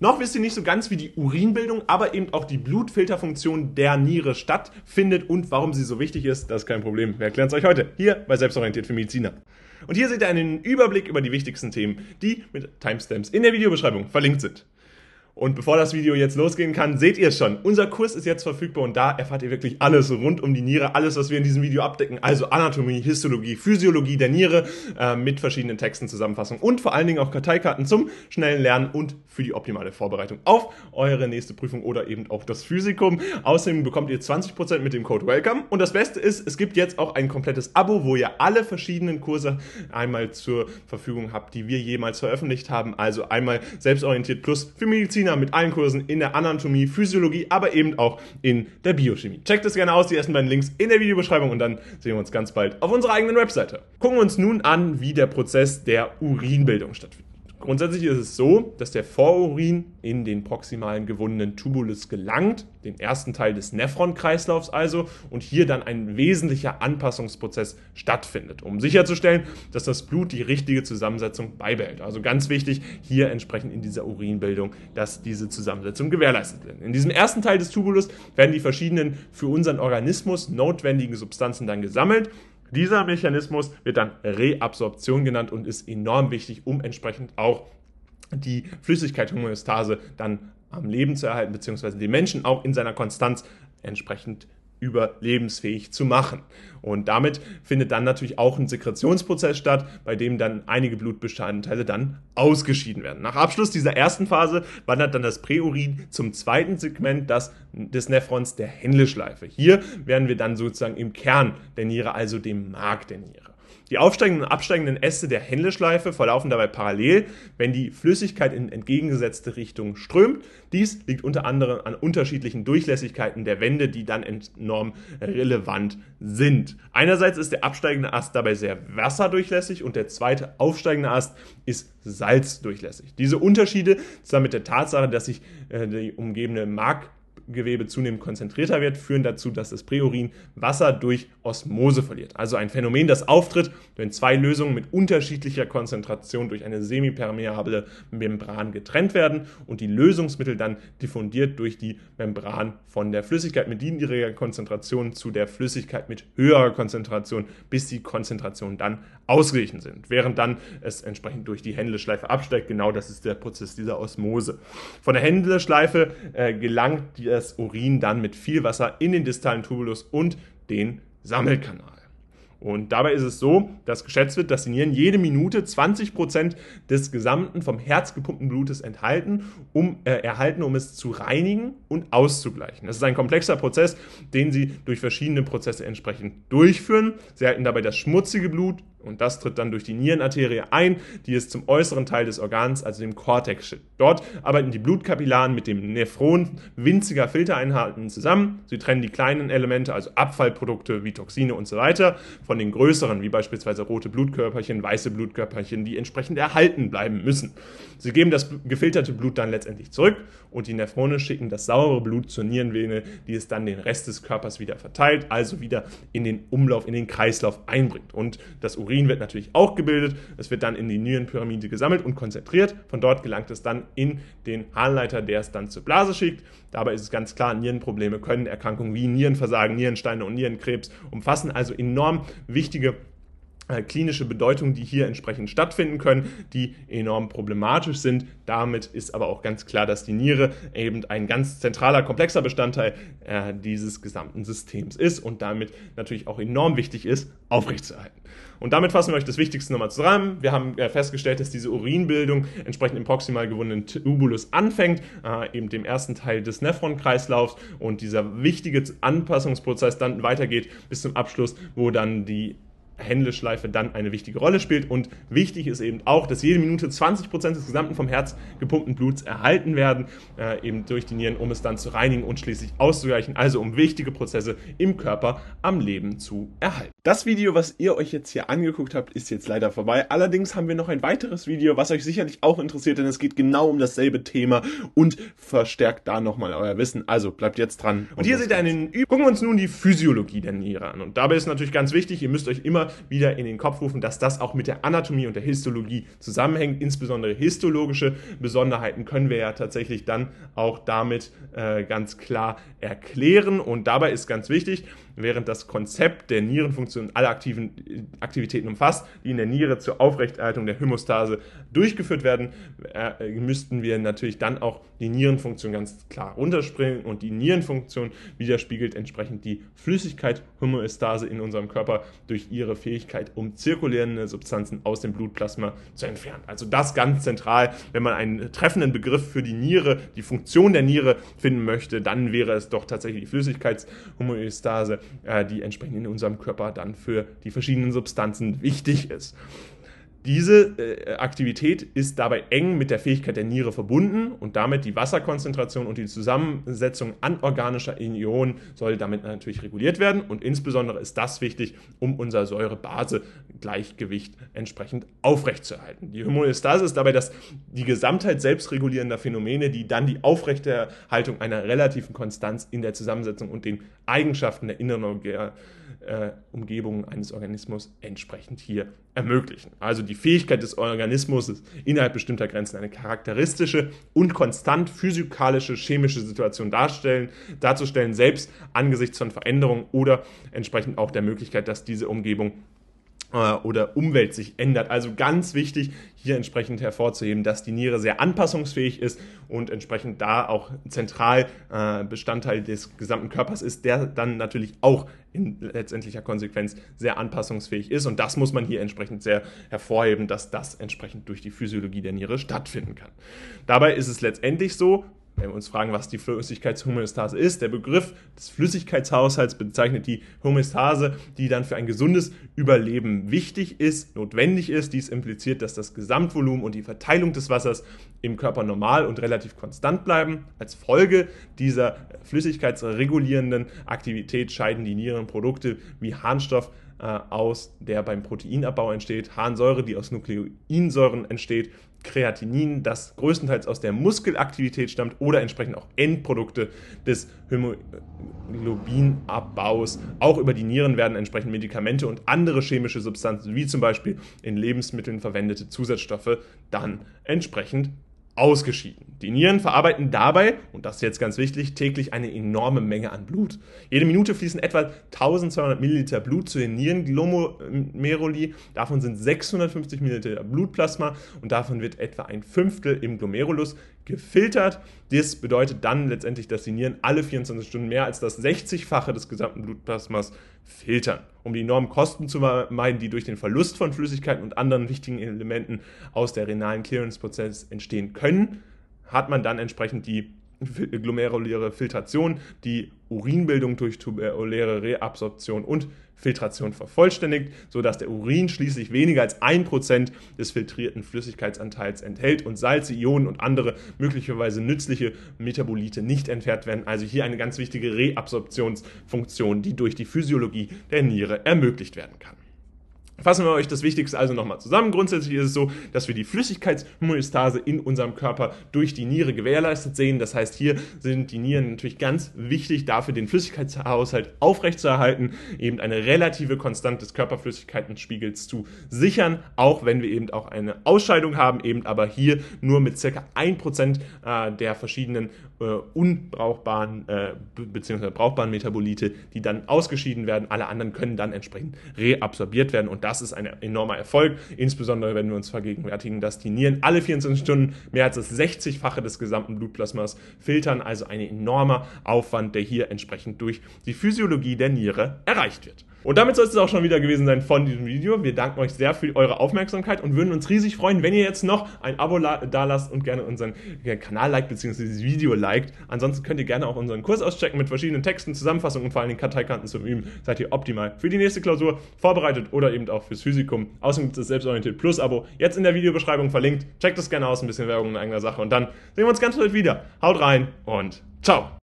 Noch wisst ihr nicht so ganz, wie die Urinbildung, aber eben auch die Blutfilterfunktion der Niere stattfindet und warum sie so wichtig ist. Das ist kein Problem. Wir erklären es euch heute hier bei Selbstorientiert für Mediziner. Und hier seht ihr einen Überblick über die wichtigsten Themen, die mit Timestamps in der Videobeschreibung verlinkt sind. Und bevor das Video jetzt losgehen kann, seht ihr es schon. Unser Kurs ist jetzt verfügbar und da erfahrt ihr wirklich alles rund um die Niere, alles, was wir in diesem Video abdecken. Also Anatomie, Histologie, Physiologie der Niere äh, mit verschiedenen Texten, Zusammenfassungen und vor allen Dingen auch Karteikarten zum schnellen Lernen und für die optimale Vorbereitung auf eure nächste Prüfung oder eben auch das Physikum. Außerdem bekommt ihr 20% mit dem Code WELCOME. Und das Beste ist, es gibt jetzt auch ein komplettes Abo, wo ihr alle verschiedenen Kurse einmal zur Verfügung habt, die wir jemals veröffentlicht haben. Also einmal selbstorientiert plus für Medizin Mediziner mit allen Kursen in der Anatomie, Physiologie, aber eben auch in der Biochemie. Checkt es gerne aus, die ersten beiden Links in der Videobeschreibung und dann sehen wir uns ganz bald auf unserer eigenen Webseite. Gucken wir uns nun an, wie der Prozess der Urinbildung stattfindet. Grundsätzlich ist es so, dass der Vorurin in den proximalen gewundenen Tubulus gelangt, den ersten Teil des Nephron-Kreislaufs also, und hier dann ein wesentlicher Anpassungsprozess stattfindet, um sicherzustellen, dass das Blut die richtige Zusammensetzung beibehält. Also ganz wichtig, hier entsprechend in dieser Urinbildung, dass diese Zusammensetzung gewährleistet wird. In diesem ersten Teil des Tubulus werden die verschiedenen für unseren Organismus notwendigen Substanzen dann gesammelt dieser Mechanismus wird dann Reabsorption genannt und ist enorm wichtig, um entsprechend auch die Flüssigkeit-Homöostase dann am Leben zu erhalten, beziehungsweise den Menschen auch in seiner Konstanz entsprechend überlebensfähig zu machen. Und damit findet dann natürlich auch ein Sekretionsprozess statt, bei dem dann einige Blutbestandteile dann ausgeschieden werden. Nach Abschluss dieser ersten Phase wandert dann das Präurin zum zweiten Segment das, des Nephrons der Händeschleife. Hier werden wir dann sozusagen im Kern der Niere, also dem Mark der Niere. Die aufsteigenden und absteigenden Äste der Händeschleife verlaufen dabei parallel, wenn die Flüssigkeit in entgegengesetzte Richtung strömt. Dies liegt unter anderem an unterschiedlichen Durchlässigkeiten der Wände, die dann enorm relevant sind. Einerseits ist der absteigende Ast dabei sehr wasserdurchlässig und der zweite aufsteigende Ast ist salzdurchlässig. Diese Unterschiede zusammen mit der Tatsache, dass sich äh, die umgebende Mark Gewebe zunehmend konzentrierter wird, führen dazu, dass das Präurin Wasser durch Osmose verliert. Also ein Phänomen, das auftritt, wenn zwei Lösungen mit unterschiedlicher Konzentration durch eine semipermeable Membran getrennt werden und die Lösungsmittel dann diffundiert durch die Membran von der Flüssigkeit mit niedriger Konzentration zu der Flüssigkeit mit höherer Konzentration, bis die Konzentrationen dann ausgeglichen sind, während dann es entsprechend durch die Händelschleife absteigt. Genau das ist der Prozess dieser Osmose. Von der Händelschleife äh, gelangt die das Urin dann mit viel Wasser in den distalen Tubulus und den Sammelkanal. Und dabei ist es so, dass geschätzt wird, dass die Nieren jede Minute 20 Prozent des gesamten vom Herz gepumpten Blutes enthalten, um, äh, erhalten, um es zu reinigen und auszugleichen. Das ist ein komplexer Prozess, den sie durch verschiedene Prozesse entsprechend durchführen. Sie halten dabei das schmutzige Blut und das tritt dann durch die Nierenarterie ein, die es zum äußeren Teil des Organs, also dem Cortex, schickt. Dort arbeiten die Blutkapillaren mit dem Nephron winziger Filtereinheiten zusammen. Sie trennen die kleinen Elemente, also Abfallprodukte wie Toxine und so weiter, von den größeren, wie beispielsweise rote Blutkörperchen, weiße Blutkörperchen, die entsprechend erhalten bleiben müssen. Sie geben das gefilterte Blut dann letztendlich zurück und die Nephrone schicken das saure Blut zur Nierenvene, die es dann den Rest des Körpers wieder verteilt, also wieder in den Umlauf, in den Kreislauf einbringt. Und das Urin wird natürlich auch gebildet. Es wird dann in die Nierenpyramide gesammelt und konzentriert. Von dort gelangt es dann in den Harnleiter, der es dann zur Blase schickt. Dabei ist es ganz klar, Nierenprobleme können Erkrankungen wie Nierenversagen, Nierensteine und Nierenkrebs umfassen. Also enorm wichtige klinische Bedeutung, die hier entsprechend stattfinden können, die enorm problematisch sind. Damit ist aber auch ganz klar, dass die Niere eben ein ganz zentraler, komplexer Bestandteil äh, dieses gesamten Systems ist und damit natürlich auch enorm wichtig ist, aufrechtzuerhalten. Und damit fassen wir euch das Wichtigste nochmal zusammen. Wir haben äh, festgestellt, dass diese Urinbildung entsprechend im proximal gewundenen Tubulus anfängt, äh, eben dem ersten Teil des Nephron-Kreislaufs und dieser wichtige Anpassungsprozess dann weitergeht bis zum Abschluss, wo dann die Händeschleife dann eine wichtige Rolle spielt. Und wichtig ist eben auch, dass jede Minute 20% des gesamten vom Herz gepumpten Bluts erhalten werden, äh, eben durch die Nieren, um es dann zu reinigen und schließlich auszugleichen, also um wichtige Prozesse im Körper am Leben zu erhalten. Das Video, was ihr euch jetzt hier angeguckt habt, ist jetzt leider vorbei. Allerdings haben wir noch ein weiteres Video, was euch sicherlich auch interessiert, denn es geht genau um dasselbe Thema und verstärkt da nochmal euer Wissen. Also bleibt jetzt dran. Und, und hier seht ihr einen Üb Gucken wir uns nun die Physiologie der Niere an. Und dabei ist natürlich ganz wichtig, ihr müsst euch immer wieder in den Kopf rufen, dass das auch mit der Anatomie und der Histologie zusammenhängt. Insbesondere histologische Besonderheiten können wir ja tatsächlich dann auch damit äh, ganz klar erklären. Und dabei ist ganz wichtig, während das Konzept der Nierenfunktion alle aktiven äh, Aktivitäten umfasst, die in der Niere zur Aufrechterhaltung der Homostase durchgeführt werden, äh, müssten wir natürlich dann auch die Nierenfunktion ganz klar runterspringen und die Nierenfunktion widerspiegelt entsprechend die Flüssigkeit Homöostase in unserem Körper durch ihre Fähigkeit, um zirkulierende Substanzen aus dem Blutplasma zu entfernen. Also das ganz zentral, wenn man einen treffenden Begriff für die Niere, die Funktion der Niere finden möchte, dann wäre es doch tatsächlich die Flüssigkeitshomöostase, die entsprechend in unserem Körper dann für die verschiedenen Substanzen wichtig ist. Diese äh, Aktivität ist dabei eng mit der Fähigkeit der Niere verbunden und damit die Wasserkonzentration und die Zusammensetzung anorganischer Ionen soll damit natürlich reguliert werden und insbesondere ist das wichtig, um unser Säure-Base-Gleichgewicht entsprechend aufrechtzuerhalten. Die Homöostase ist dabei das, die Gesamtheit selbstregulierender Phänomene, die dann die Aufrechterhaltung einer relativen Konstanz in der Zusammensetzung und den Eigenschaften der inneren äh, Umgebung eines Organismus entsprechend hier ermöglichen. Also die Fähigkeit des Organismus innerhalb bestimmter Grenzen eine charakteristische und konstant physikalische chemische Situation darstellen, darzustellen, selbst angesichts von Veränderungen oder entsprechend auch der Möglichkeit, dass diese Umgebung oder Umwelt sich ändert. Also ganz wichtig, hier entsprechend hervorzuheben, dass die Niere sehr anpassungsfähig ist und entsprechend da auch zentral äh, Bestandteil des gesamten Körpers ist, der dann natürlich auch in letztendlicher Konsequenz sehr anpassungsfähig ist. Und das muss man hier entsprechend sehr hervorheben, dass das entsprechend durch die Physiologie der Niere stattfinden kann. Dabei ist es letztendlich so, wenn wir uns fragen, was die Flüssigkeitshomöostase ist, der Begriff des Flüssigkeitshaushalts bezeichnet die Homöostase, die dann für ein gesundes Überleben wichtig ist, notwendig ist. Dies impliziert, dass das Gesamtvolumen und die Verteilung des Wassers im Körper normal und relativ konstant bleiben. Als Folge dieser flüssigkeitsregulierenden Aktivität scheiden die Nierenprodukte wie Harnstoff äh, aus, der beim Proteinabbau entsteht, Harnsäure, die aus Nukleinsäuren entsteht, Kreatinin, das größtenteils aus der Muskelaktivität stammt oder entsprechend auch Endprodukte des Hämoglobinabbaus. Auch über die Nieren werden entsprechend Medikamente und andere chemische Substanzen, wie zum Beispiel in Lebensmitteln verwendete Zusatzstoffe, dann entsprechend ausgeschieden. Die Nieren verarbeiten dabei, und das ist jetzt ganz wichtig, täglich eine enorme Menge an Blut. Jede Minute fließen etwa 1200 Milliliter Blut zu den Nieren Glomeruli. Davon sind 650 Milliliter Blutplasma und davon wird etwa ein Fünftel im Glomerulus gefiltert. Das bedeutet dann letztendlich, dass die Nieren alle 24 Stunden mehr als das 60-fache des gesamten Blutplasmas filtern. Um die enormen Kosten zu vermeiden, die durch den Verlust von Flüssigkeiten und anderen wichtigen Elementen aus der renalen Clearance-Prozess entstehen können, hat man dann entsprechend die glomeruläre Filtration, die Urinbildung durch tubuläre Reabsorption und Filtration vervollständigt, sodass der Urin schließlich weniger als 1% des filtrierten Flüssigkeitsanteils enthält und Salze, Ionen und andere möglicherweise nützliche Metabolite nicht entfernt werden. Also hier eine ganz wichtige Reabsorptionsfunktion, die durch die Physiologie der Niere ermöglicht werden kann. Fassen wir euch das Wichtigste also nochmal zusammen. Grundsätzlich ist es so, dass wir die Flüssigkeitshomöostase in unserem Körper durch die Niere gewährleistet sehen. Das heißt, hier sind die Nieren natürlich ganz wichtig dafür, den Flüssigkeitshaushalt aufrechtzuerhalten, eben eine relative Konstante des Körperflüssigkeitenspiegels zu sichern, auch wenn wir eben auch eine Ausscheidung haben, eben aber hier nur mit circa 1% äh, der verschiedenen äh, unbrauchbaren äh, bzw. brauchbaren Metabolite, die dann ausgeschieden werden. Alle anderen können dann entsprechend reabsorbiert werden und das ist ein enormer Erfolg, insbesondere wenn wir uns vergegenwärtigen, dass die Nieren alle 24 Stunden mehr als das 60-fache des gesamten Blutplasmas filtern, also ein enormer Aufwand, der hier entsprechend durch die Physiologie der Niere erreicht wird. Und damit soll es auch schon wieder gewesen sein von diesem Video. Wir danken euch sehr für eure Aufmerksamkeit und würden uns riesig freuen, wenn ihr jetzt noch ein Abo da lasst und gerne unseren Kanal liked bzw. dieses Video liked. Ansonsten könnt ihr gerne auch unseren Kurs auschecken mit verschiedenen Texten, Zusammenfassungen und vor allen Dingen Karteikarten zum Üben. Seid ihr optimal für die nächste Klausur vorbereitet oder eben auch fürs Physikum. Außerdem gibt es das Selbstorientiert Plus Abo jetzt in der Videobeschreibung verlinkt. Checkt das gerne aus, ein bisschen Werbung in eigener Sache und dann sehen wir uns ganz bald wieder. Haut rein und ciao!